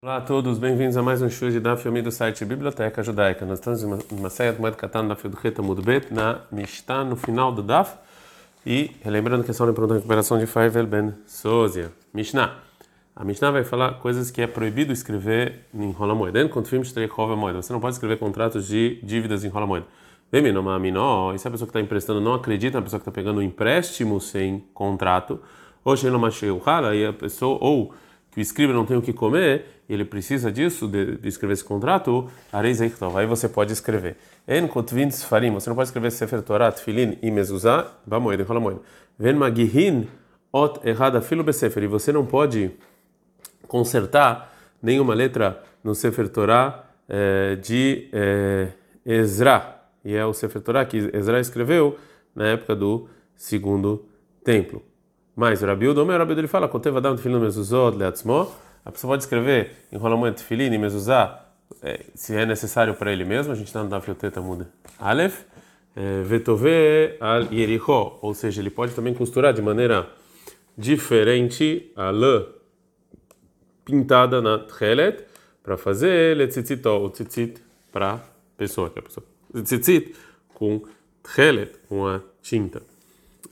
Olá a todos, bem-vindos a mais um show de Daf Yomi do site Biblioteca Judaica. Nós estamos em uma série de Moed Katan da Fiudreta Mudbet na Mishnah, no final do Daf. E lembrando que é só uma recuperação de Faivel Ben Sozia. Mishnah. A Mishnah vai falar coisas que é proibido escrever em rola moeda. Você não pode escrever contratos de dívidas em rola moeda. Vem, minó, e se a pessoa que está emprestando não acredita na pessoa que está pegando um empréstimo sem contrato, ou e a pessoa, ou que o escriba não tem o que comer, ele precisa disso, de, de escrever esse contrato, aí você pode escrever. En você não pode escrever Sefer Torah, Tfilin e Mezuzah, Bamoed, rola moeda. Ven magihin ot errada filo besefer, e você não pode consertar nenhuma letra no Sefer Torah eh, de eh, Ezra, e é o Sefer Torah que Ezra escreveu na época do segundo templo. Mas o Rabiudo, o Rabiudo ele fala, Koteva Adam Tefilin Mezuzot Leatzmo, a pessoa pode escrever em rolamento Tefilin e Mezuzah, é, se é necessário para ele mesmo, a gente está no Daf Yoteta Muda. Aleph, é, Vetove al Yericho, ou seja, ele pode também costurar de maneira diferente a lã pintada na Tchelet, para fazer letzitzito, o tzitzit para pessoa, que é a pessoa. Tzitzit com Tchelet, com a tinta.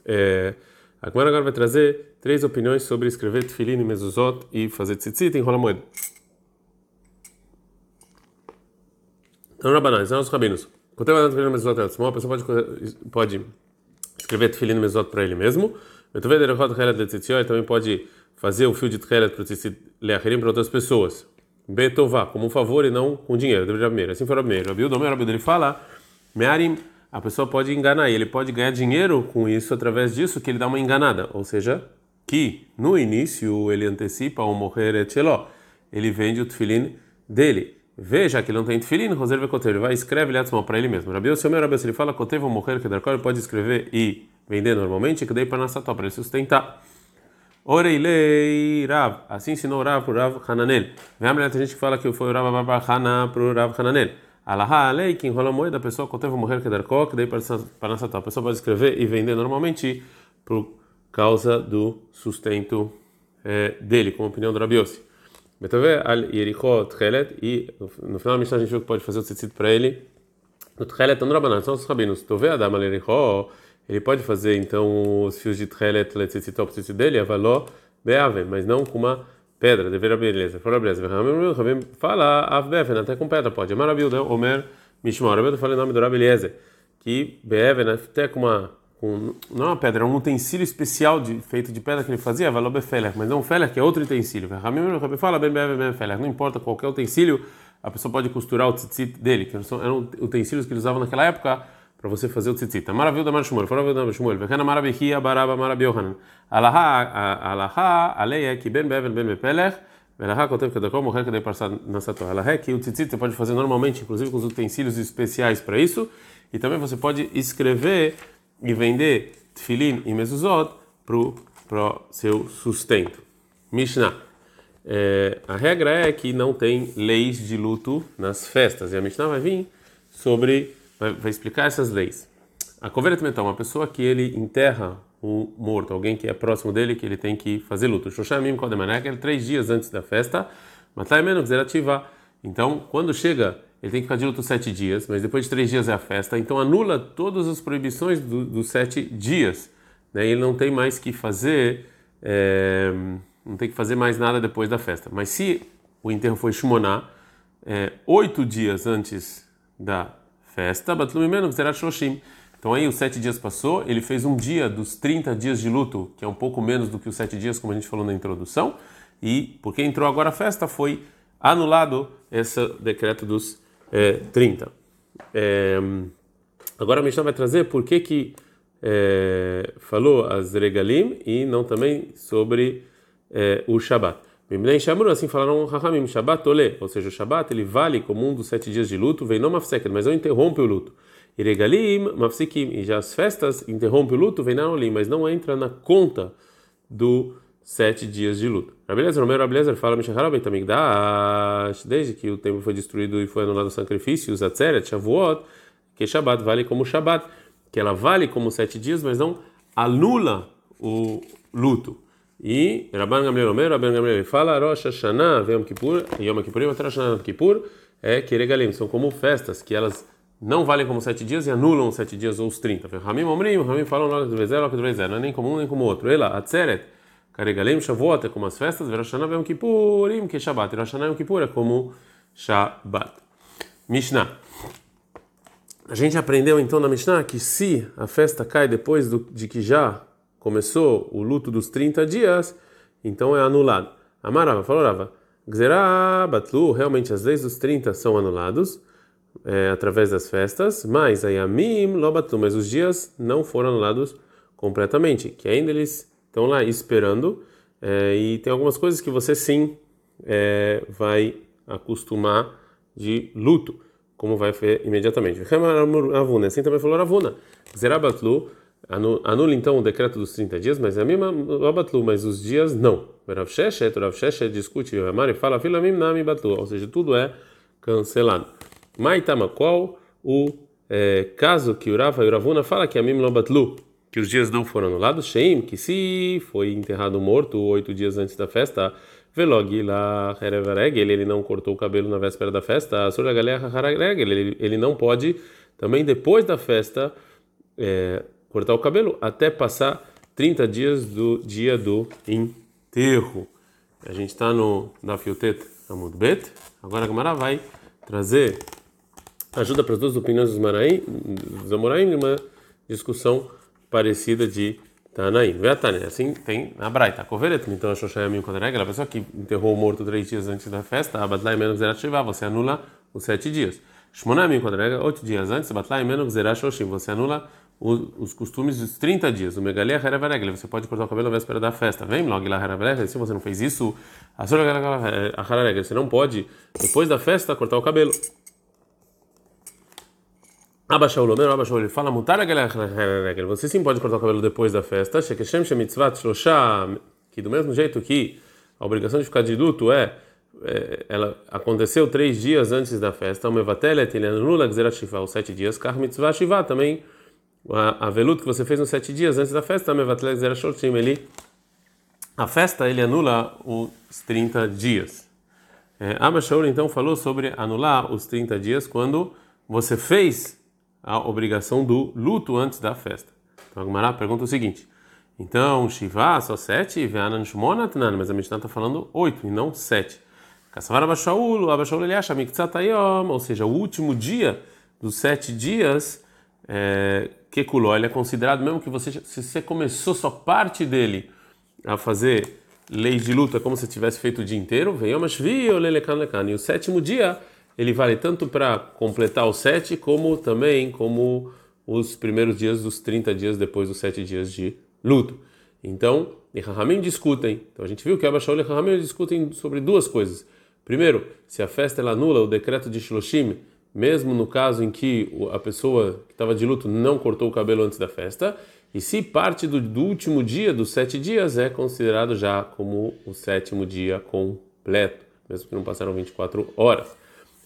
É, a Gemara agora vai trazer três opiniões sobre escrever tefilin e mezuzot e fazer tzitzit em rola moeda. Então, Rabanais, são os rabinos. Quando a pessoa pode, pode escrever tefilin e mezuzot para ele mesmo. Ele também pode fazer o fio de tchelet para o tzitzit leacherim para outras pessoas. Betová, como um favor e não com dinheiro. Assim foi o primeiro. Rabi Udomer, Rabi ele fala, Mearim a pessoa pode enganar, ele pode ganhar dinheiro com isso através disso que ele dá uma enganada, ou seja, que no início ele antecipa o morrer etcheló, ele vende o tefilin dele. Veja que ele não tem tefilin, reserva coteiro, ele vai escreve ele para ele mesmo. Rabi Yossi Rabi ele fala coteiro vou morrer que ele pode escrever e vender normalmente, que daí para nossa para ele sustentar. Orelei Rav, assim ensinou Rav para o Rav Hananel. Vem a gente que fala que foi o Rav Abba para o Rav Hananel. Alaha, a lei que enrola a moeda, a pessoa quando teve morrer que dar coque, daí para nossa a pessoa pode escrever e vender normalmente por causa do sustento é, dele, como opinião do Rabiossi. Betove al Yericho Tchelet, e no final da mensagem a gente viu que pode fazer o tzitzit para ele. No Tchelet, no Rabanan, são os rabinos. Tove Adam al Yericho, ele pode fazer então os fios de Tchelet, o tzitzit dele, avaló beave, mas não com uma pedra, deveria beleza. Fora beleza. Rabim fala avbeven, até com pedra pode. Marabil, Omer Mishmor. Rabim fala em nome do Rabi Eliezer, que beven, até com uma com, não é uma pedra, é um utensílio especial de, feito de pedra que ele fazia, valor befeler, mas não feler, que é outro utensílio. Rabim fala bem bem bem feler, não importa qualquer utensílio, a pessoa pode costurar o tzitzit dele, que eram utensílios que eles usavam naquela época para você fazer o tzitzit. Maravilha da Mar Shmuel, fora da Shmuel, vekana marabihia baraba marabiohanan. Alaha, alaha, aleia que ben beven ben bepelech, Velaha kotev kedakom moher kedei parsad nasato. Alaha é que o tzitzit você pode fazer normalmente, inclusive com os utensílios especiais para isso, e também você pode escrever e vender tefilin e mezuzot para o seu sustento. Mishnah. É, a regra é que não tem leis de luto nas festas, e a Mishnah vai vir sobre vai, vai explicar essas leis. A coveira mental, uma pessoa que ele enterra um morto, alguém que é próximo dele, que ele tem que fazer luto. Shoshamim Kodemanek, é três dias antes da festa, Matai menos ativa. Então, quando chega, ele tem que ficar de luto sete dias, mas depois de três dias é a festa, então anula todas as proibições do, dos sete dias. Né? Ele não tem mais que fazer, é, não tem que fazer mais nada depois da festa. Mas se o enterro foi Shimoná, é, oito dias antes da festa, Batlumimenu será Shoshim. Então aí os sete dias passou, ele fez um dia dos 30 dias de luto, que é um pouco menos do que os sete dias, como a gente falou na introdução, e porque entrou agora a festa, foi anulado esse decreto dos é, 30. É, agora a Mishnah vai trazer por que que é, falou as regalim e não também sobre é, o Shabat. Mimnei Shamru, assim falaram Rahamim, Shabbat Ole, ou seja, o Shabbat ele vale como um dos sete dias de luto, vem não mafseket, mas não interrompe o luto. E regalim, mafsikim, e já as festas interrompe o luto, vem não olim, mas não entra na conta do sete dias de luto. Rabelezer, Romero Rabelezer fala, Mishaharabem Tamigdash, desde que o templo foi destruído e foi anulado o sacrifício, os Atzeret, Shavuot, que Shabbat vale como Shabbat, que ela vale como sete dias, mas não anula o luto. E Rabban Gamliel Omer, Rabban Gamliel fala, Rosh Hashanah, Yom Kippur, Yom Kippurim, Rosh Hashanah, Yom Kippur, é Keregalim, são como festas, que elas não valem como sete dias e anulam os sete dias ou os trinta. Ramim Omrim, Ramim falam Bezer, logo do Bezer, não é nem como um nem como outro. Ela, Atzeret, Karegalim, Shavuot é como as festas, Verashana Yom Kippurim, que é Shabbat, Roshana Yom Kippur é como Shabbat. Mishnah. A gente aprendeu então na Mishnah que se a festa cai depois do, de que já começou o luto dos 30 dias, então é anulado. Amarava, falou Rava, Gzerah Batlu, realmente as leis dos 30 são anulados é, através das festas, mas a Yamim Lobatu, mas os dias não foram anulados completamente, que ainda eles estão lá esperando, é, e tem algumas coisas que você sim é, vai acostumar de luto, como vai ver imediatamente. Assim também falou Ravuna. Zerabatlu, anula então o decreto dos 30 dias, mas a mesma mas os dias não. Rav Sheshet, Rav Sheshet discute, Amari fala, Filamim Nami Batlu, ou seja, tudo é cancelado. Maitama, qual o é, caso que o Rava e o Ravuna fala que a Mim Lobatlu, que os dias não foram anulados, Sheim, que se foi enterrado morto oito dias antes da festa, Velog lá ele, ele não cortou o cabelo na véspera da festa, Sura Galera ele, ele não pode também depois da festa é, cortar o cabelo até passar 30 dias do dia do enterro. A gente está no na Fiutet Amud Bet. Agora a Gamara vai trazer ajuda para as duas opiniões dos Maraim, dos Amoraim, uma discussão parecida de Tanaim. Veatane, assim tem na Braita. Coveret, então a Shoshayamim Kodereg, a pessoa que enterrou o morto três dias antes da festa, Abadlai menos Zerativá, você anula os sete dias. Shmonamim Kodereg, oito dias antes, Abadlai menos Zerashoshim, você anula costumes dos 30 dias. O Megalia Heraveregel, você pode cortar o cabelo na véspera da festa. Vem logo lá Heraveregel, se você não fez isso, a Heraveregel, você não pode, depois da festa, cortar o cabelo. Abashaul, o Abashaul, ele fala, mutar você sim pode cortar o cabelo depois da festa, Shekeshem Shemitzvat Shlosha, que do mesmo jeito que a obrigação de ficar de luto é, é ela aconteceu três dias antes da festa, o Mevatelet, ele anula Gzerat Shiva, os sete dias, Kar Mitzvah Shiva, também a, veluto que você fez nos sete dias antes da festa, ele, a festa, ele anula os 30 dias. É, Abashaul, então, falou sobre anular os 30 dias quando você fez a obrigação do luto antes da festa. Então a Gemara pergunta o seguinte: então, Shiva, só sete, Veanan Shmonatnan, mas a Mishnah está falando oito e não sete. Kassavar Abashaul, Abashaul ele acha Miktsatayom, ou seja, o último dia dos sete dias, é, Kekuló, ele é considerado, mesmo que você, se você começou só parte dele a fazer leis de luta como se tivesse feito o dia inteiro, vem e o sétimo dia ele vale tanto para completar os sete, como também como os primeiros dias dos 30 dias depois dos sete dias de luto. Então, e Rahamim discutem. Então a gente viu que Abashaul e Rahamim discutem sobre duas coisas. Primeiro, se a festa ela anula o decreto de Shiloshim, mesmo no caso em que a pessoa que estava de luto não cortou o cabelo antes da festa, e se parte do, do último dia dos sete dias é considerado já como o sétimo dia completo, mesmo que não passaram 24 horas.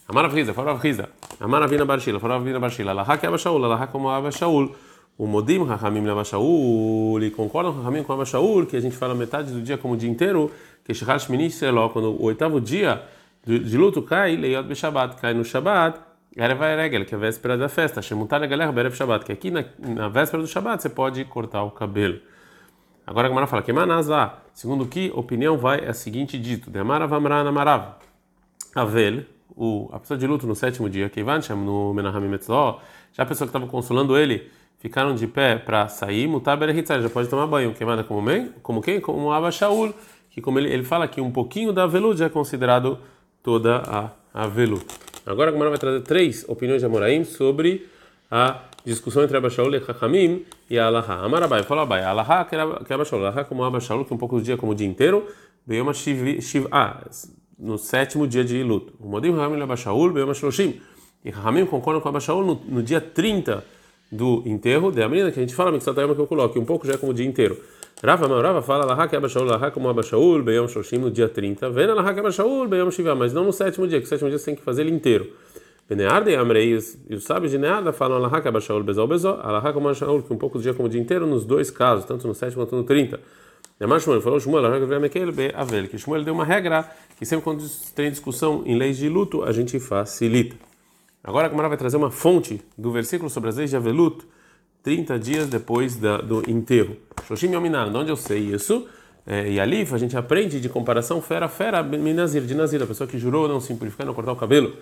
Amar Avriza, fora Avriza. Amar Avina Barshila, fora Avina Barshila. Laha que Abashaul, Laha como Abashaul. O Modim Rahamim Abashaul. E concordam Rahamim com Abashaul, que a gente fala metade do dia como o dia inteiro. Que Shechar Shmini Seló, quando o oitavo dia de luto cai, Leiot Beshabat, cai no Shabat. Erev Eregel, que é a véspera da festa. Shemutar Galera Berev Shabat, que aqui na, na véspera do Shabat você pode cortar o cabelo. Agora a Gamara fala que Manazá, segundo que opinião vai é a seguinte dito: De Amarav Amran Amarav. Avel, o, a pessoa de luto no sétimo dia, Kevanchem, no Menahami Metzó, já a pessoa que estava consolando ele, ficaram de pé para sair, mutar já pode tomar banho. Queimada como, bem, como quem? Como Abba Shaul, que como ele, ele fala que um pouquinho da veludo é considerado toda a, a. Agora a Gemara vai trazer três opiniões de Amoraim sobre a discussão entre Abba Shaul e Chachamim e Alaha. Amarabai, fala Abai, Alaha que é Abba Shaul, Alaha como Abba Shaul, que um pouco do dia como o dia inteiro, veio uma Shiv, ah, no sétimo dia de luto. O Modim Ramim Abashaul Beyom Shloshim. E Ramim concorda com Abashaul no, no dia 30 do enterro de Amrina, que a gente fala, que eu coloque, um pouco já é como o dia inteiro. Rava Rava fala Laha que Abashaul, Laha como Abashaul, Beyom Shloshim no dia 30. Vena Laha que Abashaul, Beyom Shivá, mas não no sétimo dia, que o sétimo dia você tem que fazer ele inteiro. Benearda e Amrei, e os sábios de Neada falam Laha que Abashaul Bezol Bezol, Laha como Abashaul, que um pouco do dia como o dia inteiro, nos dois casos, tanto no sétimo quanto no 30. Demar Shmuel falou Shmuel, Avel, que Shmuel deu uma regra que sempre quando tem discussão em leis de luto, a gente facilita. Agora a Gamara vai trazer uma fonte do versículo sobre as leis de Avelut, 30 dias depois da, do enterro. Shoshim Yominar, de onde eu sei isso? É, e ali a gente aprende de comparação fera fera minazir, de nazir, a pessoa que jurou não simplificar, não cortar o cabelo.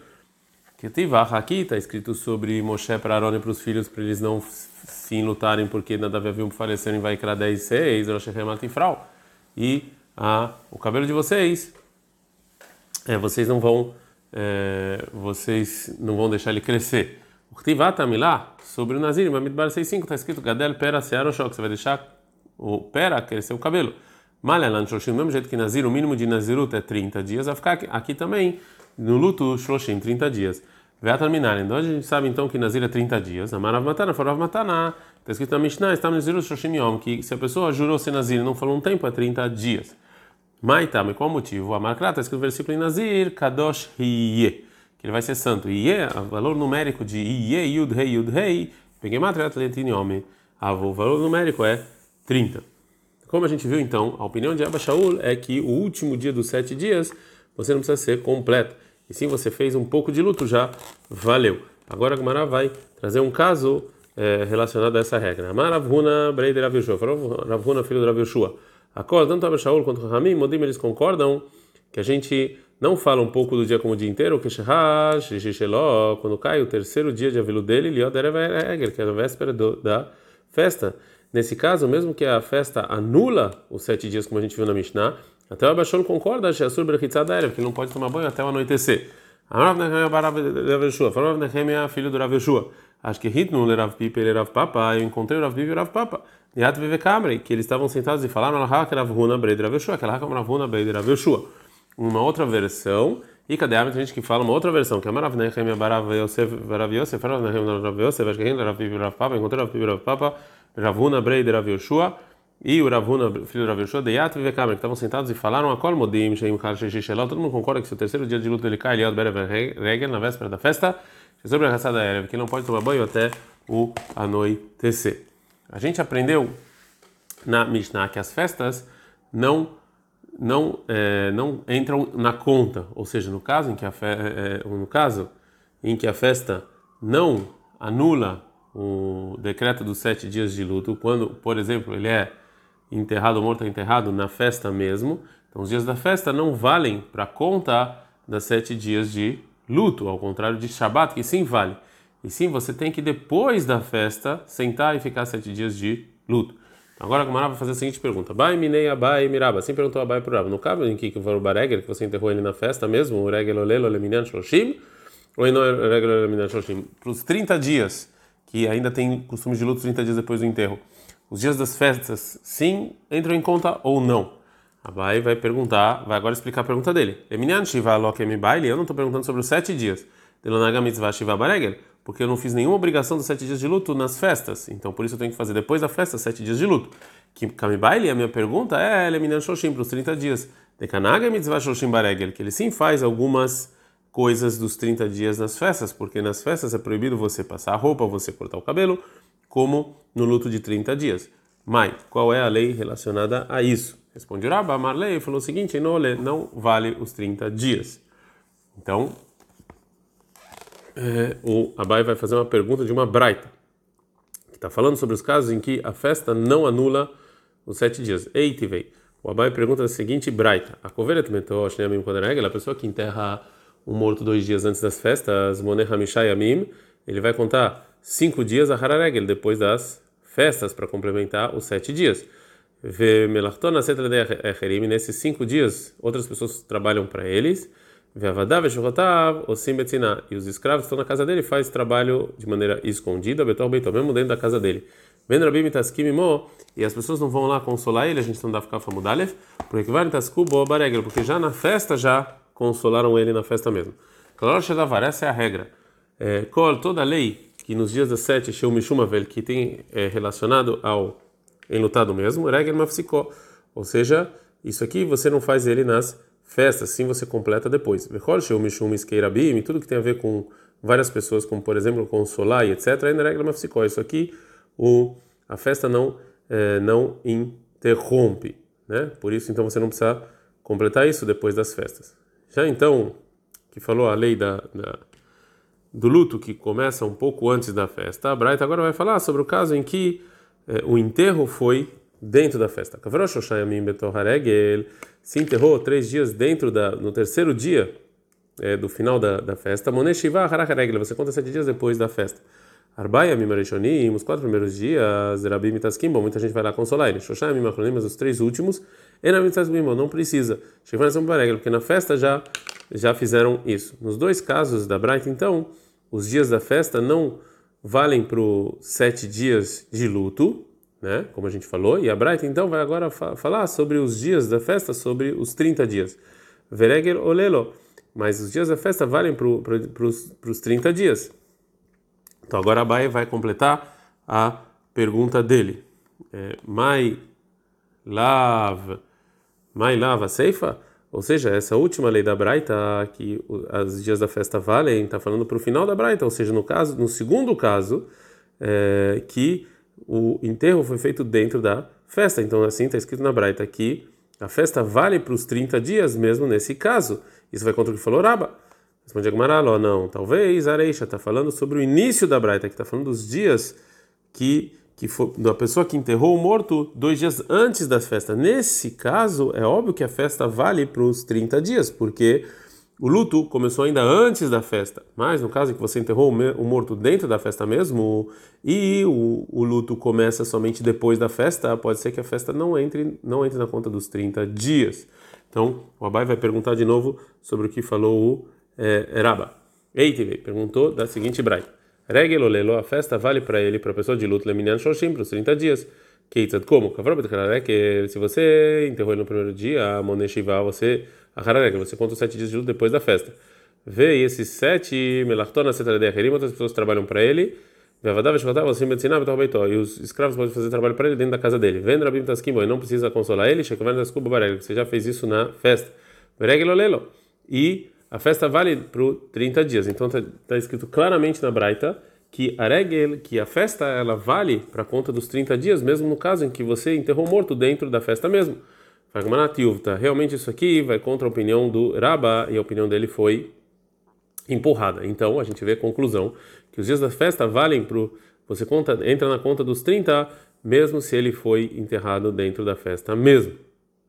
Que aqui está escrito sobre Moshe para Aaron e para os filhos, para eles não sim lutarem, porque nada a ver um falecer em Vaikra 10, 6, e a, o cabelo de vocês, é, vocês não vão é, vocês não vão deixar ele crescer. O Ktivatamilá, sobre o Nazir, Mamidbar 6.5, está escrito Gadel Pera Searoshok, você vai deixar o Pera crescer o cabelo. Malhalan Shoshim, do mesmo jeito que Nazir, o mínimo de Nazirut é 30 dias, vai ficar aqui também no luto Shoshim, 30 dias. Vai terminar. Então a gente sabe então que Nazir é 30 dias. Amarav Matana, Farav Matana. Está escrito na Mishnah, está no Nazirut Shoshim Yom, que se a pessoa jurou ser Nazir e não falou um tempo, é 30 dias. Maitá, mas qual o motivo? A Markra está escrito no versículo em Nazir, Kadosh Hiye, que ele vai ser santo. Hiye, o valor numérico de Hiye, Yud Rei, Yud Rei, peguei matriata Homem. O valor numérico é 30. Como a gente viu então, a opinião de Abba Shaul é que o último dia dos sete dias você não precisa ser completo. E sim, você fez um pouco de luto já, valeu. Agora a Gumara vai trazer um caso é, relacionado a essa regra. Amar Ravuna Breider Avishua, Ravuna filho de Ravishua. Akol, tanto Abba Shaul quanto Ramim, Modim, eles concordam que a gente não fala um pouco do dia como o dia inteiro, que quando cai o terceiro dia de avilu dele, que é a véspera do, da festa. Nesse caso, mesmo que a festa anula os sete dias, como a gente viu na Mishnah, até o Abashon concorda, que não pode tomar banho até o anoitecer. Filho do. Acho que Hitnu, Rav Pipa, ele Rav Papa. Eu encontrei o Rav Pipa e o Rav Papa. Yat Vivekamri, que eles estavam sentados e falaram, Rav Huna, Breid Rav Yeshua, aquela Rav Huna, Breid Rav Yeshua. Uma outra versão. E cadê a gente que fala uma outra versão, que é Marav Nehemia, Barav Yosef, Barav Yosef, Rav Nehemia, Rav Yosef, acho que Rav Pipa e Rav Papa. Encontrei o Rav Pipa e o Rav Papa, Rav Huna, Breid Rav Yeshua e o Ravuna, filho do Yoshua, Deyat e Vekamer, que estavam sentados e falaram a Kol Modim, Sheim Kar Shesheló, todo mundo concorda que se o terceiro dia de luto ele cai, Eliot Berev Regel, na véspera da festa, sobre a raçada Erev, que não pode tomar banho até o anoitecer. A gente aprendeu na Mishnah que as festas não não é, não entram na conta, ou seja, no caso em que a fe, é, no caso em que a festa não anula o decreto dos sete dias de luto, quando, por exemplo, ele é enterrado ou morto enterrado na festa mesmo. Então, os dias da festa não valem para conta das sete dias de luto, ao contrário de Shabat, que sim vale. E sim, você tem que depois da festa sentar e ficar sete dias de luto. Agora a Gamara vai fazer a seguinte pergunta: Bai minei abai miraba. Assim perguntou Abai para Raba. No caso em que foi o Baregel, que você enterrou ele na festa mesmo, o Regel olelo leminian shoshim, ou não é Regel leminian shoshim? Para os 30 dias, que ainda tem costume de luto 30 dias depois do enterro os dias das festas, sim, entram em conta ou não? Abai vai perguntar, vai agora explicar a pergunta dele. Eminyan Shiva Lokem Baile, eu não estou perguntando sobre os sete dias. Delonaga Mitzvah Shiva Baregel, porque eu não fiz nenhuma obrigação dos sete dias de luto nas festas. Então por isso eu tenho que fazer depois da festa sete dias de luto. Que Kamibaile, a minha pergunta é Eminyan Shoshim, para os 30 dias. Dekanaga Mitzvah Shoshim Baregel, que ele sim faz algumas coisas dos 30 dias nas festas, porque nas festas é proibido você passar a roupa, você cortar o cabelo como no luto de 30 dias. Mas qual é a lei relacionada a isso? Responde Rabba, Marley falou o seguinte: não vale os 30 dias. Então, é, o Abai vai fazer uma pergunta de uma braita, que está falando sobre os casos em que a festa não anula os sete dias. Eitivei. O Abai pergunta a seguinte braita: A coveira a pessoa que enterra um morto dois dias antes das festas, ele vai contar cinco dias a Hararegel, depois das festas, para complementar os sete dias. Nesses cinco dias, outras pessoas trabalham para eles. E os escravos estão na casa dele e faz trabalho de maneira escondida, betor beitor, mesmo dentro da casa dele. E as pessoas não vão lá consolar ele, a gente não dá ficar famudalev, porque porque já na festa já consolaram ele na festa mesmo. Essa é a regra. É, toda lei que nos dias das sete, Sheu Mishumavel, que tem é, relacionado ao enlutado mesmo, Regel Mafsikó. Ou seja, isso aqui você não faz ele nas festas, sim você completa depois. Tudo que tem a ver com várias pessoas, como por exemplo consolar e etc., ainda Regel Mafsikó. Isso aqui, o, a festa não, é, não interrompe. né? Por isso, então, você não precisa completar isso depois das festas. Já então, que falou a lei da, da do luto que começa um pouco antes da festa, a Braita agora vai falar sobre o caso em que eh, o enterro foi dentro da festa. Se enterrou três dias dentro da, no terceiro dia eh, do final da, da festa. Você conta sete dias depois da festa. Arbaia Mimarishonim, os quatro primeiros dias, Rabi Mitaskim, bom, muita gente vai lá consolar ele. Shoshai Mimachronim, mas os três últimos, Ena Mitaskim, não precisa. Porque na festa já, já fizeram isso. Nos dois casos da Bright, então, os dias da festa não valem para os sete dias de luto, né? Como a gente falou, e a Bright então vai agora fa falar sobre os dias da festa, sobre os 30 dias. Veregel olelo. Mas os dias da festa valem para os 30 dias. Então agora Abai vai completar a pergunta dele. É, mai lava, mai lava seifa? Ou seja, essa última lei da Braita, que os dias da festa valem, está falando para o final da Braita, ou seja, no caso, no segundo caso, é, que o enterro foi feito dentro da festa. Então, assim está escrito na Braita que a festa vale para os 30 dias, mesmo nesse caso. Isso vai contra o que falou Raba. Responde Agmaralo, não, talvez Areisha está falando sobre o início da Braita, que está falando dos dias que que foi da pessoa que enterrou o morto dois dias antes das festas. Nesse caso, é óbvio que a festa vale para os 30 dias, porque o luto começou ainda antes da festa. Mas no caso em que você enterrou o morto dentro da festa mesmo e o, o luto começa somente depois da festa, pode ser que a festa não entre, não entre na conta dos 30 dias. Então, o Abai vai perguntar de novo sobre o que falou o é, Raba. Eitive perguntou da seguinte braita: Regel olelo, a festa vale para ele, para a pessoa de luto, leminian shoshim, para os 30 dias. Keitzad, como? é que se você enterrou ele no primeiro dia, a moneshiva, você, a hararek, você conta os sete dias de luto depois da festa. Vê esses sete, melachtonas, setaradecherim, outras pessoas trabalham para ele, e os escravos podem fazer trabalho para ele dentro da casa dele. Vendo Rabim Taskim, não precisa consolar ele, você já fez isso na festa. E a festa vale por 30 dias. Então está tá escrito claramente na Braita que a regel, que a festa ela vale para conta dos 30 dias, mesmo no caso em que você enterrou morto dentro da festa mesmo. Realmente isso aqui vai contra a opinião do Raba e a opinião dele foi empurrada. Então a gente vê a conclusão que os dias da festa valem para você conta entra na conta dos 30 mesmo se ele foi enterrado dentro da festa mesmo.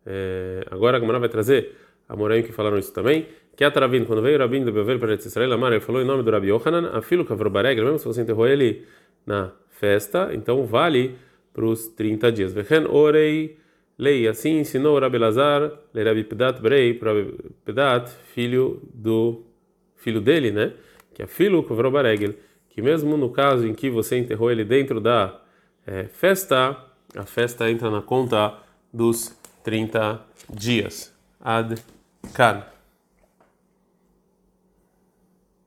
É, agora a Gamara vai trazer a Moraim que falaram isso também que a Taravim, quando veio o Rabin do Bevel para Israel, Amar, ele falou em nome do Rabi Yohanan, afilo kavrobaregel, mesmo se você enterrou ele na festa, então vale para os 30 dias. Vechen orei lei, assim ensinou Rabi Lazar, le Rabi Pedat Brei, Pedat, filho do filho dele, né? Que é filho kavrobaregel, que mesmo no caso em que você enterrou ele dentro da é, festa, a festa entra na conta dos 30 dias. Ad Kan.